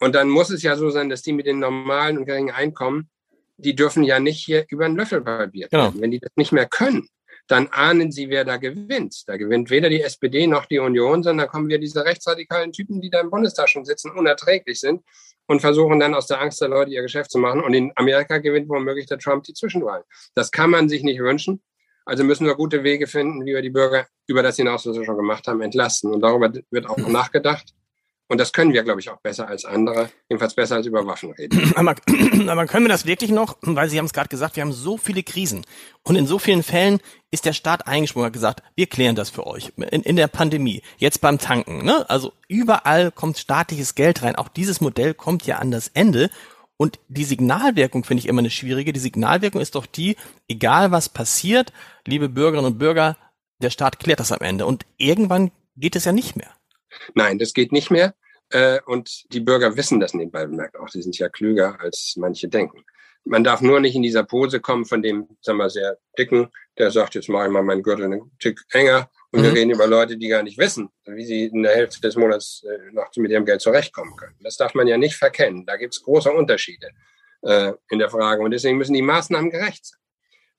und dann muss es ja so sein, dass die mit den normalen und geringen Einkommen die dürfen ja nicht hier über den Löffel probiert genau. werden. Wenn die das nicht mehr können, dann ahnen sie, wer da gewinnt. Da gewinnt weder die SPD noch die Union, sondern da kommen wir diese rechtsradikalen Typen, die da im Bundestag schon sitzen, unerträglich sind und versuchen dann aus der Angst der Leute ihr Geschäft zu machen. Und in Amerika gewinnt womöglich der Trump die Zwischenwahlen. Das kann man sich nicht wünschen. Also müssen wir gute Wege finden, wie wir die Bürger über das hinaus, was wir schon gemacht haben, entlasten. Und darüber wird auch noch (laughs) nachgedacht. Und das können wir, glaube ich, auch besser als andere, jedenfalls besser als über Waffen reden. (clears throat) Aber, (clears throat) aber können wir das wirklich noch? Weil Sie haben es gerade gesagt, wir haben so viele Krisen. Und in so vielen Fällen ist der Staat eingesprungen und hat gesagt, wir klären das für euch. In, in der Pandemie, jetzt beim Tanken. Ne? Also überall kommt staatliches Geld rein. Auch dieses Modell kommt ja an das Ende. Und die Signalwirkung finde ich immer eine schwierige. Die Signalwirkung ist doch die, egal was passiert, liebe Bürgerinnen und Bürger, der Staat klärt das am Ende. Und irgendwann geht es ja nicht mehr. Nein, das geht nicht mehr. Äh, und die Bürger wissen das nebenbei bemerkt auch. Die sind ja klüger, als manche denken. Man darf nur nicht in dieser Pose kommen von dem, sagen wir, sehr dicken, der sagt, jetzt mache ich mal meinen Gürtel einen Tick enger. Und mhm. wir reden über Leute, die gar nicht wissen, wie sie in der Hälfte des Monats äh, noch mit ihrem Geld zurechtkommen können. Das darf man ja nicht verkennen. Da gibt es große Unterschiede äh, in der Frage. Und deswegen müssen die Maßnahmen gerecht sein.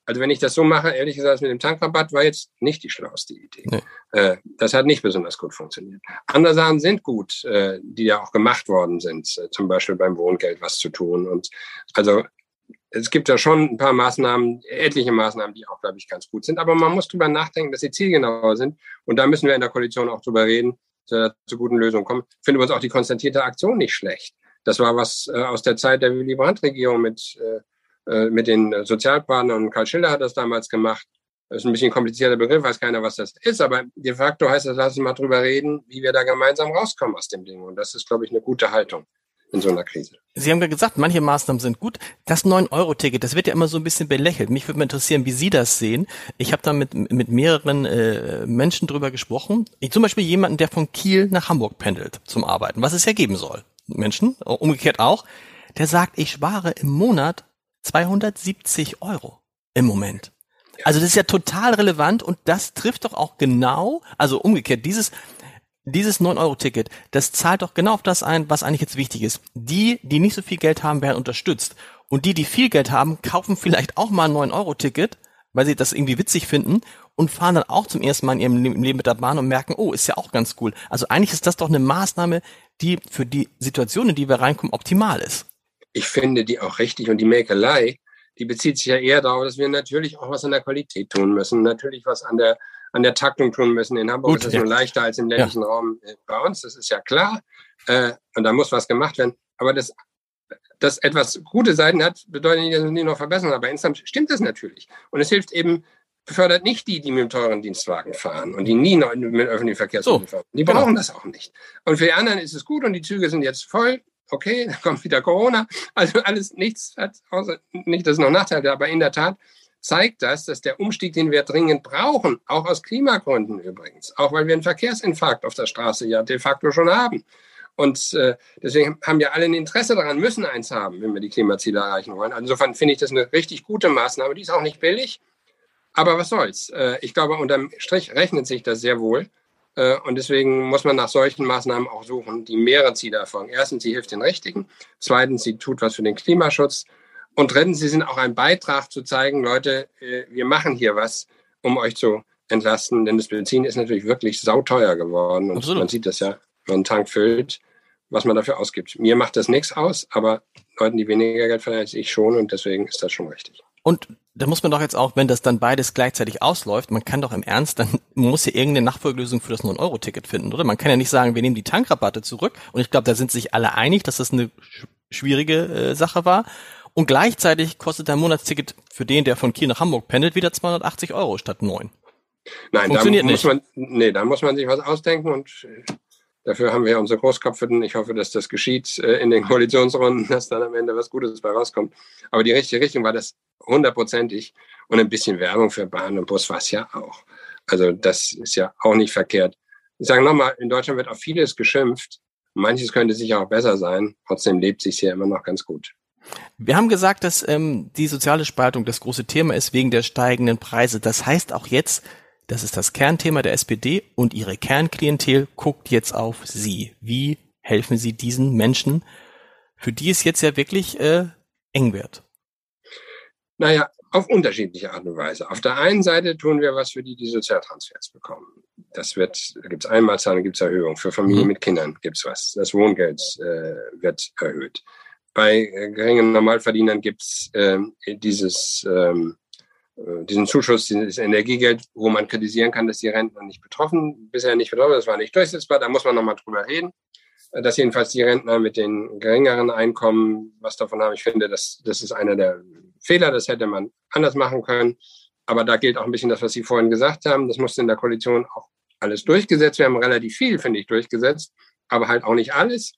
Also wenn ich das so mache, ehrlich gesagt, mit dem Tankrabatt war jetzt nicht die schlauste Idee. Nee. Äh, das hat nicht besonders gut funktioniert. Andere Sachen sind gut, äh, die ja auch gemacht worden sind, äh, zum Beispiel beim Wohngeld was zu tun. Und also es gibt ja schon ein paar Maßnahmen, etliche Maßnahmen, die auch, glaube ich, ganz gut sind. Aber man muss drüber nachdenken, dass sie zielgenauer sind. Und da müssen wir in der Koalition auch drüber reden, dass wir zu guten Lösungen kommen. Ich finde uns auch die konstatierte Aktion nicht schlecht. Das war was äh, aus der Zeit der Willy Brandt-Regierung mit äh, mit den Sozialpartnern und Karl Schiller hat das damals gemacht. Das ist ein bisschen ein komplizierter Begriff, weiß keiner, was das ist, aber de facto heißt das, lass uns mal drüber reden, wie wir da gemeinsam rauskommen aus dem Ding. Und das ist, glaube ich, eine gute Haltung in so einer Krise. Sie haben ja gesagt, manche Maßnahmen sind gut. Das 9-Euro-Ticket, das wird ja immer so ein bisschen belächelt. Mich würde mal interessieren, wie Sie das sehen. Ich habe da mit, mit mehreren äh, Menschen drüber gesprochen. Ich, zum Beispiel jemanden, der von Kiel nach Hamburg pendelt zum Arbeiten, was es ja geben soll. Menschen, umgekehrt auch, der sagt, ich spare im Monat 270 Euro im Moment. Also das ist ja total relevant und das trifft doch auch genau, also umgekehrt, dieses, dieses 9-Euro-Ticket, das zahlt doch genau auf das ein, was eigentlich jetzt wichtig ist. Die, die nicht so viel Geld haben, werden unterstützt. Und die, die viel Geld haben, kaufen vielleicht auch mal ein 9-Euro-Ticket, weil sie das irgendwie witzig finden und fahren dann auch zum ersten Mal in ihrem Leben mit der Bahn und merken, oh, ist ja auch ganz cool. Also eigentlich ist das doch eine Maßnahme, die für die Situation, in die wir reinkommen, optimal ist ich finde die auch richtig. Und die Mäkelei, die bezieht sich ja eher darauf, dass wir natürlich auch was an der Qualität tun müssen, natürlich was an der, an der Taktung tun müssen. In Hamburg Gut, ist das ja. nur leichter als im ländlichen ja. Raum äh, bei uns, das ist ja klar. Äh, und da muss was gemacht werden. Aber das, dass etwas gute Seiten hat, bedeutet nicht, dass wir die noch verbessern. Aber insgesamt stimmt das natürlich. Und es hilft eben, befördert nicht die, die mit dem teuren Dienstwagen fahren und die nie mit öffentlichen Verkehrsmitteln so, fahren. Die brauchen genau. das auch nicht. Und für die anderen ist es gut und die Züge sind jetzt voll okay, (laughs) dann kommt wieder Corona. Also alles nichts hat, außer nicht, dass es noch Nachteile, aber in der Tat zeigt das, dass der Umstieg, den wir dringend brauchen, auch aus Klimagründen übrigens, auch weil wir einen Verkehrsinfarkt auf der Straße ja de facto schon haben. Und äh, deswegen haben ja alle ein Interesse daran, müssen eins haben, wenn wir die Klimaziele erreichen wollen. Also insofern finde ich das eine richtig gute Maßnahme. Die ist auch nicht billig. Aber was soll's? Äh, ich glaube, unterm Strich rechnet sich das sehr wohl. Äh, und deswegen muss man nach solchen Maßnahmen auch suchen, die mehrere Ziele erfolgen. Erstens, sie hilft den Richtigen. Zweitens, sie tut was für den Klimaschutz. Und drittens, sie sind auch ein Beitrag zu zeigen, Leute, äh, wir machen hier was, um euch zu entlasten. Denn das Benzin ist natürlich wirklich sauteuer geworden. Und Absolut. man sieht das ja, wenn man einen Tank füllt, was man dafür ausgibt. Mir macht das nichts aus, aber Leuten, die weniger Geld verdienen als ich schon. Und deswegen ist das schon richtig. Und da muss man doch jetzt auch, wenn das dann beides gleichzeitig ausläuft, man kann doch im Ernst, dann (laughs) muss ja irgendeine Nachfolgelösung für das 9-Euro-Ticket finden, oder? Man kann ja nicht sagen, wir nehmen die Tankrabatte zurück. Und ich glaube, da sind sich alle einig, dass das eine schwierige äh, Sache war. Und gleichzeitig kostet ein Monatsticket für den, der von Kiel nach Hamburg pendelt, wieder 280 Euro statt 9. Nein, da muss nicht. man, nee, da muss man sich was ausdenken und äh, Dafür haben wir unsere Großkopfeten. Ich hoffe, dass das geschieht äh, in den (laughs) Koalitionsrunden, dass dann am Ende was Gutes bei rauskommt. Aber die richtige Richtung war das hundertprozentig. Und ein bisschen Werbung für Bahn und Bus war es ja auch. Also das ist ja auch nicht verkehrt. Ich sage nochmal, in Deutschland wird auf vieles geschimpft. Manches könnte sicher auch besser sein. Trotzdem lebt sich hier immer noch ganz gut. Wir haben gesagt, dass ähm, die soziale Spaltung das große Thema ist wegen der steigenden Preise. Das heißt auch jetzt, das ist das Kernthema der SPD und ihre Kernklientel guckt jetzt auf Sie. Wie helfen Sie diesen Menschen, für die es jetzt ja wirklich äh, eng wird? Naja, auf unterschiedliche Art und Weise. Auf der einen Seite tun wir was für die, die Sozialtransfers bekommen. Das wird, da gibt es Einmalzahlen, gibt es Erhöhungen. Für Familien mhm. mit Kindern gibt es was. Das Wohngeld äh, wird erhöht. Bei äh, geringen Normalverdienern gibt es äh, dieses ähm, äh, diesen Zuschuss, dieses Energiegeld, wo man kritisieren kann, dass die Rentner nicht betroffen, bisher nicht betroffen, das war nicht durchsetzbar, da muss man nochmal drüber reden. dass jedenfalls die Rentner mit den geringeren Einkommen was davon haben. Ich finde, das, das ist einer der Fehler, das hätte man anders machen können. Aber da gilt auch ein bisschen das, was Sie vorhin gesagt haben. Das musste in der Koalition auch alles durchgesetzt. Wir haben relativ viel, finde ich, durchgesetzt, aber halt auch nicht alles.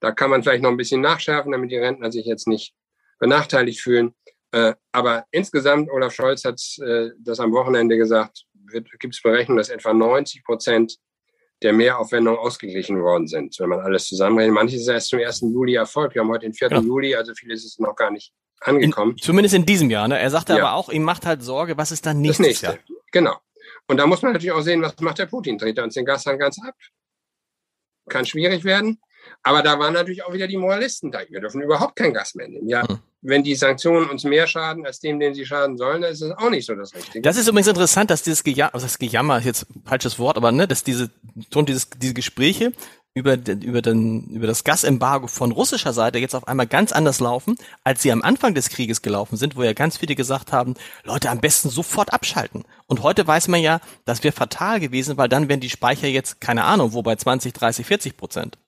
Da kann man vielleicht noch ein bisschen nachschärfen, damit die Rentner sich jetzt nicht benachteiligt fühlen. Äh, aber insgesamt, Olaf Scholz hat äh, das am Wochenende gesagt, gibt es Berechnungen, dass etwa 90 Prozent der Mehraufwendungen ausgeglichen worden sind, wenn man alles zusammenrechnet. Manches ist erst zum 1. Juli erfolgt. Wir haben heute den 4. Ja. Juli, also vieles ist noch gar nicht angekommen. In, zumindest in diesem Jahr. Ne? Er sagte ja. aber auch, ihm macht halt Sorge, was ist dann nächstes das nächste. Jahr? Genau. Und da muss man natürlich auch sehen, was macht der Putin? Dreht er uns den Gashahn ganz ab? Kann schwierig werden. Aber da waren natürlich auch wieder die Moralisten da. Wir dürfen überhaupt kein Gas mehr nehmen. Ja, mhm. Wenn die Sanktionen uns mehr schaden als dem, den sie schaden sollen, dann ist das auch nicht so das Richtige. Das ist übrigens interessant, dass dieses Gejammer, also das Gejammer ist jetzt ein falsches Wort, aber ne, dass diese, dieses, diese Gespräche über, über, den, über das Gasembargo von russischer Seite jetzt auf einmal ganz anders laufen, als sie am Anfang des Krieges gelaufen sind, wo ja ganz viele gesagt haben, Leute, am besten sofort abschalten. Und heute weiß man ja, das wäre fatal gewesen, weil dann wären die Speicher jetzt, keine Ahnung, wo bei 20, 30, 40 Prozent.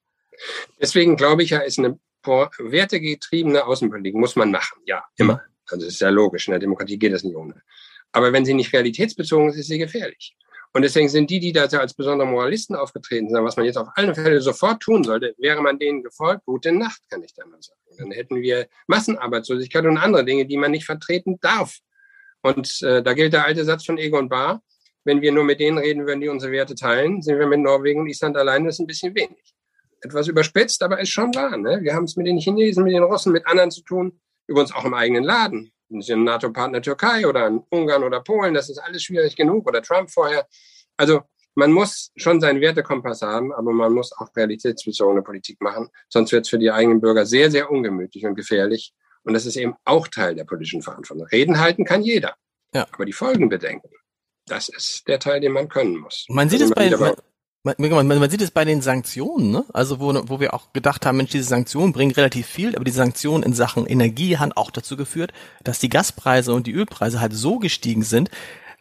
Deswegen glaube ich ja, ist eine wertegetriebene Außenpolitik, muss man machen. Ja, immer. Also ist ja logisch. In der Demokratie geht das nicht ohne. Aber wenn sie nicht realitätsbezogen ist, ist sie gefährlich. Und deswegen sind die, die da als besondere Moralisten aufgetreten sind, was man jetzt auf allen Fällen sofort tun sollte, wäre man denen gefolgt, gute Nacht, kann ich dann mal sagen. Dann hätten wir Massenarbeitslosigkeit und andere Dinge, die man nicht vertreten darf. Und äh, da gilt der alte Satz von Egon Bahr, wenn wir nur mit denen reden würden, die unsere Werte teilen, sind wir mit Norwegen und Island allein, das ist ein bisschen wenig. Etwas überspitzt, aber ist schon wahr. Ne? Wir haben es mit den Chinesen, mit den Russen, mit anderen zu tun, übrigens auch im eigenen Laden ein NATO-Partner Türkei oder in Ungarn oder Polen, das ist alles schwierig genug oder Trump vorher. Also man muss schon seinen Wertekompass haben, aber man muss auch realitätsbezogene Politik machen, sonst wird es für die eigenen Bürger sehr, sehr ungemütlich und gefährlich. Und das ist eben auch Teil der politischen Verantwortung. Reden halten kann jeder, ja. aber die Folgen bedenken, das ist der Teil, den man können muss. Man sieht also es bei, man, man, man, sieht es bei den Sanktionen, ne? Also wo, wo wir auch gedacht haben, Mensch, diese Sanktionen bringen relativ viel, aber die Sanktionen in Sachen Energie haben auch dazu geführt, dass die Gaspreise und die Ölpreise halt so gestiegen sind,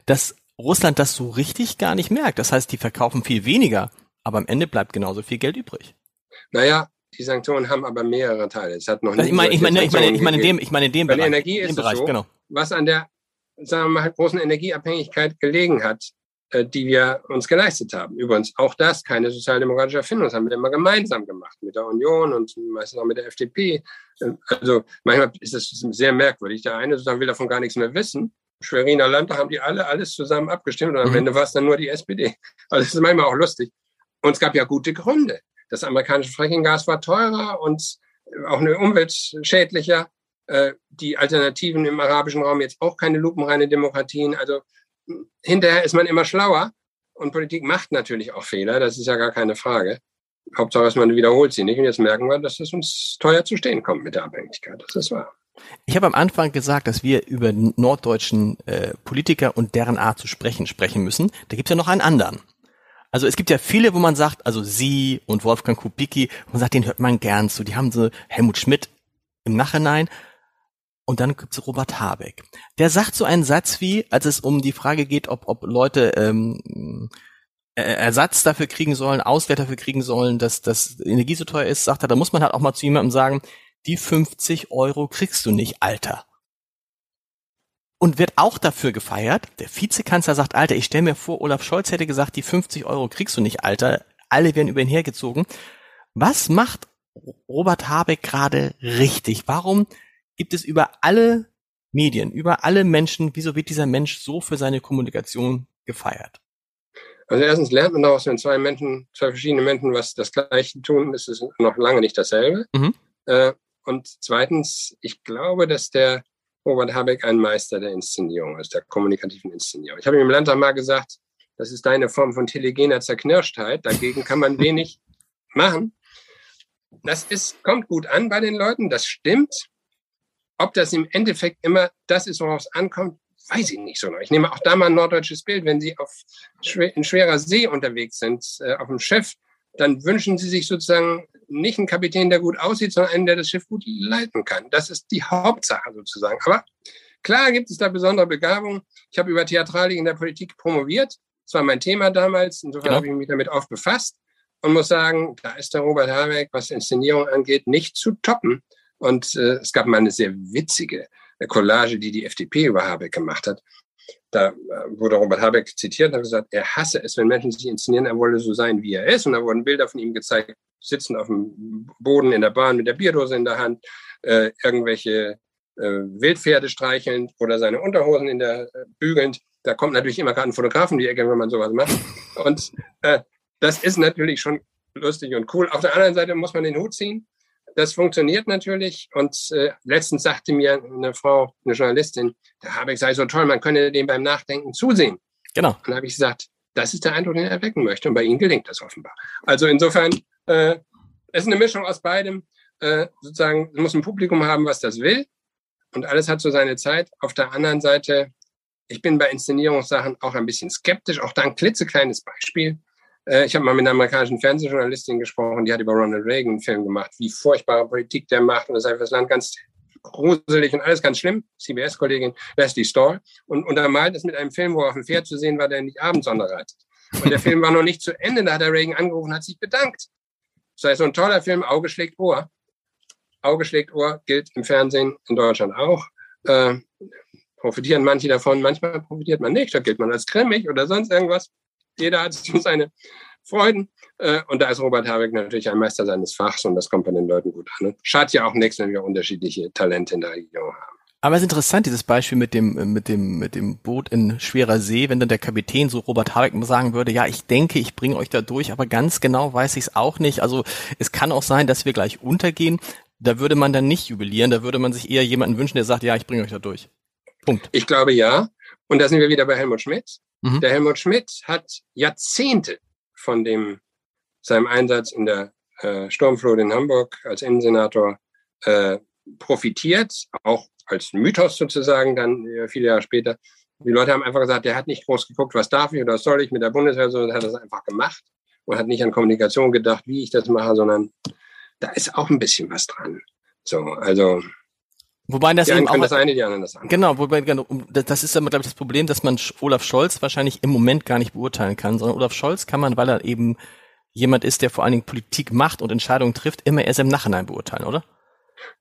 dass Russland das so richtig gar nicht merkt. Das heißt, die verkaufen viel weniger, aber am Ende bleibt genauso viel Geld übrig. Naja, die Sanktionen haben aber mehrere Teile. Es hat noch also ich meine, ich meine, ich meine, ich meine in dem, ich meine in dem Bei Bereich, Energie ist Bereich, so, genau. was an der, sagen wir mal, großen Energieabhängigkeit gelegen hat, die wir uns geleistet haben. Übrigens auch das keine sozialdemokratische Erfindung, das haben wir immer gemeinsam gemacht mit der Union und meistens auch mit der FDP. Äh, also manchmal ist das sehr merkwürdig. Der eine sozusagen will davon gar nichts mehr wissen. Schweriner Landtag haben die alle alles zusammen abgestimmt und am mhm. Ende war es dann nur die SPD. Also das ist manchmal auch lustig. Und es gab ja gute Gründe. Das amerikanische Frackinggas war teurer und auch eine umweltschädlicher. Äh, die Alternativen im arabischen Raum jetzt auch keine lupenreine Demokratien. Also hinterher ist man immer schlauer und Politik macht natürlich auch Fehler, das ist ja gar keine Frage. Hauptsache, man wiederholt sie nicht und jetzt merken wir, dass es uns teuer zu stehen kommt mit der Abhängigkeit. Das ist wahr. Ich habe am Anfang gesagt, dass wir über norddeutschen äh, Politiker und deren Art zu sprechen sprechen müssen. Da gibt es ja noch einen anderen. Also es gibt ja viele, wo man sagt, also Sie und Wolfgang Kubicki, man sagt, den hört man gern zu. Die haben so Helmut Schmidt im Nachhinein und dann gibt's Robert Habeck. Der sagt so einen Satz wie, als es um die Frage geht, ob, ob Leute ähm, Ersatz dafür kriegen sollen, Ausgleich dafür kriegen sollen, dass das Energie so teuer ist, sagt er, da muss man halt auch mal zu jemandem sagen, die 50 Euro kriegst du nicht, Alter. Und wird auch dafür gefeiert. Der Vizekanzler sagt, Alter, ich stelle mir vor, Olaf Scholz hätte gesagt, die 50 Euro kriegst du nicht, Alter. Alle werden über ihn hergezogen. Was macht Robert Habeck gerade richtig? Warum gibt es über alle Medien, über alle Menschen, wieso wird dieser Mensch so für seine Kommunikation gefeiert? Also erstens lernt man daraus, wenn zwei Menschen, zwei verschiedene Menschen was das Gleiche tun, ist es noch lange nicht dasselbe. Mhm. Äh, und zweitens, ich glaube, dass der Robert Habeck ein Meister der Inszenierung ist, der kommunikativen Inszenierung. Ich habe ihm im Landtag mal gesagt, das ist deine Form von telegener Zerknirschtheit. Dagegen kann man (laughs) wenig machen. Das ist, kommt gut an bei den Leuten, das stimmt. Ob das im Endeffekt immer das ist, worauf es ankommt, weiß ich nicht so. Ich nehme auch da mal ein norddeutsches Bild. Wenn Sie auf in schwerer See unterwegs sind, äh, auf dem Schiff, dann wünschen Sie sich sozusagen nicht einen Kapitän, der gut aussieht, sondern einen, der das Schiff gut leiten kann. Das ist die Hauptsache sozusagen. Aber klar gibt es da besondere Begabungen. Ich habe über Theatralik in der Politik promoviert. Das war mein Thema damals. Insofern genau. habe ich mich damit oft befasst. und muss sagen, da ist der Robert Habeck, was Inszenierung angeht, nicht zu toppen. Und äh, es gab mal eine sehr witzige Collage, die die FDP über Habeck gemacht hat. Da äh, wurde Robert Habeck zitiert und hat gesagt, er hasse es, wenn Menschen sich inszenieren, er wolle so sein, wie er ist. Und da wurden Bilder von ihm gezeigt, sitzen auf dem Boden in der Bahn mit der Bierdose in der Hand, äh, irgendwelche äh, Wildpferde streichelnd oder seine Unterhosen in der äh, bügelnd. Da kommt natürlich immer gerade ein Fotografen die Ecke, wenn man sowas macht. Und äh, das ist natürlich schon lustig und cool. Auf der anderen Seite muss man den Hut ziehen. Das funktioniert natürlich. Und äh, letztens sagte mir eine Frau, eine Journalistin, da habe ich gesagt, so toll, man könne dem beim Nachdenken zusehen. Genau. Und dann habe ich gesagt, das ist der Eindruck, den er erwecken möchte. Und bei Ihnen gelingt das offenbar. Also insofern, äh, es ist eine Mischung aus beidem. Äh, sozusagen, es muss ein Publikum haben, was das will. Und alles hat so seine Zeit. Auf der anderen Seite, ich bin bei Inszenierungssachen auch ein bisschen skeptisch. Auch da ein klitzekleines Beispiel. Äh, ich habe mal mit einer amerikanischen Fernsehjournalistin gesprochen, die hat über Ronald Reagan einen Film gemacht, wie furchtbare Politik der macht und das ist einfach das Land ganz gruselig und alles ganz schlimm. CBS-Kollegin Leslie Stahl und untermalt es mit einem Film, wo auf dem Pferd zu sehen war, der nicht Abendsonne reitet. Und der Film war noch nicht zu Ende, da hat der Reagan angerufen, hat sich bedankt. Das heißt, so ein toller Film, Auge schlägt Ohr. Auge schlägt Ohr gilt im Fernsehen in Deutschland auch. Äh, profitieren manche davon, manchmal profitiert man nicht. Da gilt man als grimmig oder sonst irgendwas. Jeder hat so seine Freuden. Äh, und da ist Robert Habeck natürlich ein Meister seines Fachs und das kommt bei den Leuten gut an. Schadet ja auch nichts, wenn wir unterschiedliche Talente in der Region haben. Aber es ist interessant, dieses Beispiel mit dem, mit dem, mit dem Boot in schwerer See, wenn dann der Kapitän so Robert Habeck sagen würde, ja, ich denke, ich bringe euch da durch, aber ganz genau weiß ich es auch nicht. Also es kann auch sein, dass wir gleich untergehen da würde man dann nicht jubilieren, da würde man sich eher jemanden wünschen, der sagt, ja, ich bringe euch da durch. Punkt. Ich glaube ja. Und da sind wir wieder bei Helmut Schmidt. Mhm. Der Helmut Schmidt hat Jahrzehnte von dem seinem Einsatz in der äh, Sturmflut in Hamburg als Innensenator äh, profitiert, auch als Mythos sozusagen dann äh, viele Jahre später. Die Leute haben einfach gesagt, der hat nicht groß geguckt, was darf ich oder was soll ich mit der Bundeswehr, sondern hat das einfach gemacht und hat nicht an Kommunikation gedacht, wie ich das mache, sondern da ist auch ein bisschen was dran. So, also Wobei das eben auch das eine, die anderen das andere. Genau, wobei genau, das ist aber glaube ich das Problem, dass man Olaf Scholz wahrscheinlich im Moment gar nicht beurteilen kann, sondern Olaf Scholz kann man, weil er eben jemand ist, der vor allen Dingen Politik macht und Entscheidungen trifft, immer erst im Nachhinein beurteilen, oder?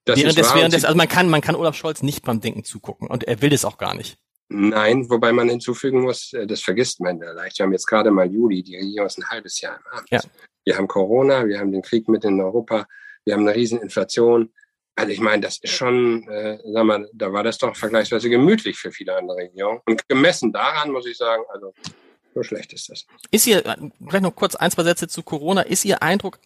Das während ist des, während des, also man kann, man kann Olaf Scholz nicht beim Denken zugucken und er will es auch gar nicht. Nein, wobei man hinzufügen muss, äh, das vergisst man ja leicht. Wir haben jetzt gerade mal Juli, die Regierung ist ein halbes Jahr im Amt. Ja. Wir haben Corona, wir haben den Krieg mit in Europa, wir haben eine Rieseninflation. Also ich meine, das ist schon, äh, sag mal, da war das doch vergleichsweise gemütlich für viele andere Regierungen. Und gemessen daran muss ich sagen, also so schlecht ist das. Ist Ihr, vielleicht noch kurz ein, zwei Sätze zu Corona, ist Ihr Eindruck,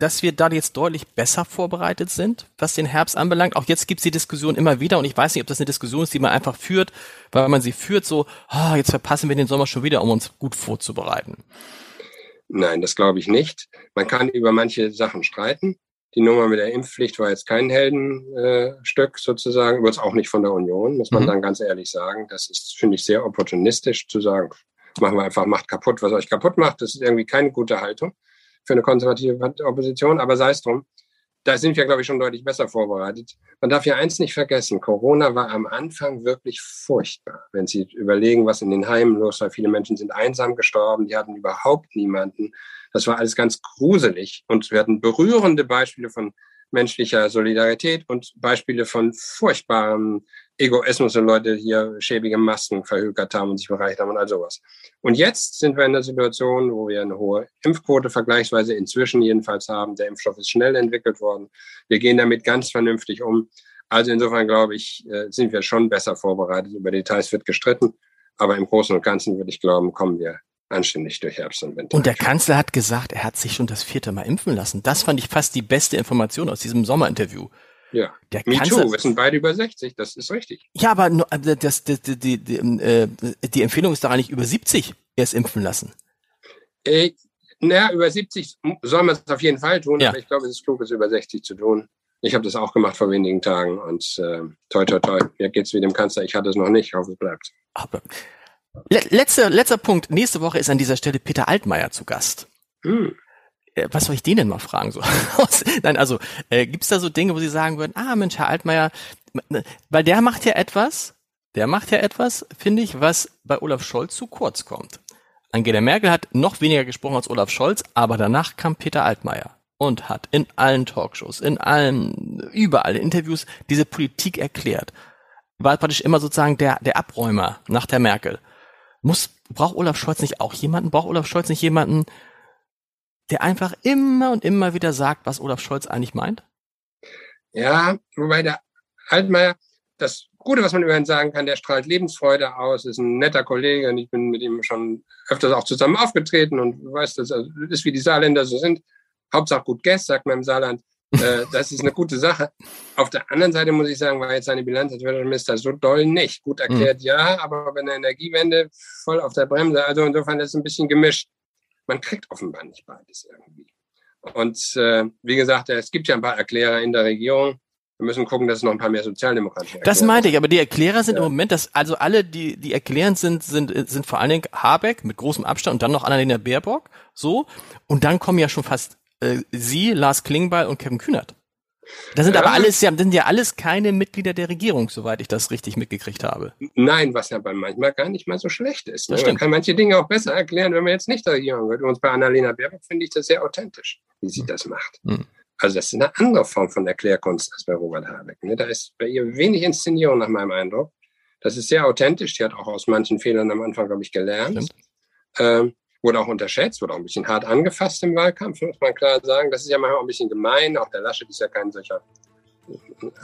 dass wir da jetzt deutlich besser vorbereitet sind, was den Herbst anbelangt. Auch jetzt gibt es die Diskussion immer wieder und ich weiß nicht, ob das eine Diskussion ist, die man einfach führt, weil man sie führt so, oh, jetzt verpassen wir den Sommer schon wieder, um uns gut vorzubereiten. Nein, das glaube ich nicht. Man kann über manche Sachen streiten. Die Nummer mit der Impfpflicht war jetzt kein Heldenstück äh, sozusagen, übrigens auch nicht von der Union, muss man mhm. dann ganz ehrlich sagen. Das ist, finde ich, sehr opportunistisch zu sagen, machen wir einfach, macht kaputt, was euch kaputt macht. Das ist irgendwie keine gute Haltung für eine konservative Opposition, aber sei es drum da sind wir, glaube ich, schon deutlich besser vorbereitet. Man darf ja eins nicht vergessen, Corona war am Anfang wirklich furchtbar. Wenn Sie überlegen, was in den Heimen los war, viele Menschen sind einsam gestorben, die hatten überhaupt niemanden. Das war alles ganz gruselig. Und wir hatten berührende Beispiele von menschlicher Solidarität und Beispiele von furchtbarem Egoismus und Leute hier schäbige Masken verhökert haben und sich bereicht haben und all sowas. Und jetzt sind wir in der Situation, wo wir eine hohe Impfquote vergleichsweise inzwischen jedenfalls haben. Der Impfstoff ist schnell entwickelt worden. Wir gehen damit ganz vernünftig um. Also insofern glaube ich, äh, sind wir schon besser vorbereitet. Über Details wird gestritten. Aber im Großen und Ganzen würde ich glauben, kommen wir anständig durch Herbst und Winter. Und der Kanzler hat gesagt, er hat sich schon das vierte Mal impfen lassen. Das fand ich fast die beste Information aus diesem Sommerinterview. Ja. Der Me Kanzler, too. Wir sind beide über 60. Das ist richtig. Ja, aber äh, das, das, die, die, die, äh, die Empfehlung ist doch eigentlich über 70 erst impfen lassen. Äh, naja, über 70 soll man es auf jeden Fall tun, ja. aber ich glaube, es ist klug, es über 60 zu tun. Ich habe das auch gemacht vor wenigen Tagen und äh, toi, toi, toi. Mir geht's wie dem Kanzler. Ich hatte es noch nicht. Ich hoffe, es bleibt. Aber letzter, letzter Punkt. Nächste Woche ist an dieser Stelle Peter Altmaier zu Gast. Hm. Äh, was soll ich den denn mal fragen? So? (laughs) Nein, also äh, gibt es da so Dinge, wo Sie sagen würden, ah Mensch, Herr Altmaier, weil der macht ja etwas, der macht ja etwas, finde ich, was bei Olaf Scholz zu kurz kommt. Angela Merkel hat noch weniger gesprochen als Olaf Scholz, aber danach kam Peter Altmaier und hat in allen Talkshows, in allen, überall in Interviews diese Politik erklärt. War praktisch immer sozusagen der, der Abräumer nach der Merkel. Muss, braucht Olaf Scholz nicht auch jemanden? Braucht Olaf Scholz nicht jemanden, der einfach immer und immer wieder sagt, was Olaf Scholz eigentlich meint? Ja, wobei der Altmaier, das Gute, was man über ihn sagen kann, der strahlt Lebensfreude aus, ist ein netter Kollege und ich bin mit ihm schon öfters auch zusammen aufgetreten und weiß, das ist wie die Saarländer so sind. Hauptsache gut Gäst, sagt man im Saarland. Äh, das ist eine gute Sache. Auf der anderen Seite muss ich sagen, war jetzt seine Bilanz als Wirtschaftsminister so doll nicht. Gut erklärt, mhm. ja, aber bei der Energiewende voll auf der Bremse. Also insofern ist es ein bisschen gemischt. Man kriegt offenbar nicht beides irgendwie. Und äh, wie gesagt, es gibt ja ein paar Erklärer in der Regierung. Wir müssen gucken, dass es noch ein paar mehr sozialdemokratische Das meinte ich, aber die Erklärer sind ja. im Moment, dass also alle, die die erklärend sind, sind sind vor allen Dingen Habeck mit großem Abstand und dann noch Annalena Baerbock, so und dann kommen ja schon fast äh, Sie, Lars Klingbeil und Kevin Kühnert. Das sind ja. aber alles ja, sind ja alles keine Mitglieder der Regierung, soweit ich das richtig mitgekriegt habe. Nein, was ja manchmal gar nicht mal so schlecht ist. Ne? Man kann manche Dinge auch besser erklären, wenn man jetzt nicht der Regierung wird. Und bei Annalena Baerbock finde ich das sehr authentisch, wie sie mhm. das macht. Mhm. Also das ist eine andere Form von Erklärkunst als bei Robert Habeck. Ne? Da ist bei ihr wenig Inszenierung nach meinem Eindruck. Das ist sehr authentisch. Die hat auch aus manchen Fehlern am Anfang, glaube ich, gelernt. Ähm, wurde auch unterschätzt, wurde auch ein bisschen hart angefasst im Wahlkampf, muss man klar sagen. Das ist ja manchmal auch ein bisschen gemein. Auch der Laschet ist ja kein solcher,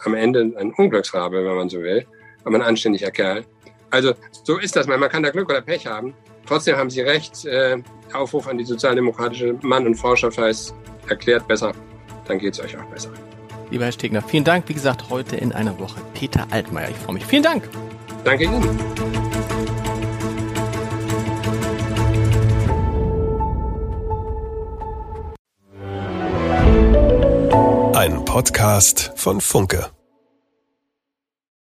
am Ende ein Unglücksrabe, wenn man so will, aber ein anständiger Kerl. Also so ist das. Man kann da Glück oder Pech haben. Trotzdem haben Sie recht. Äh, Aufruf an die sozialdemokratische Mann- und Frauenschaft heißt, erklärt besser, dann geht es euch auch besser. Lieber Herr Stegner, vielen Dank. Wie gesagt, heute in einer Woche Peter Altmaier. Ich freue mich. Vielen Dank. Danke Ihnen. Podcast von Funke.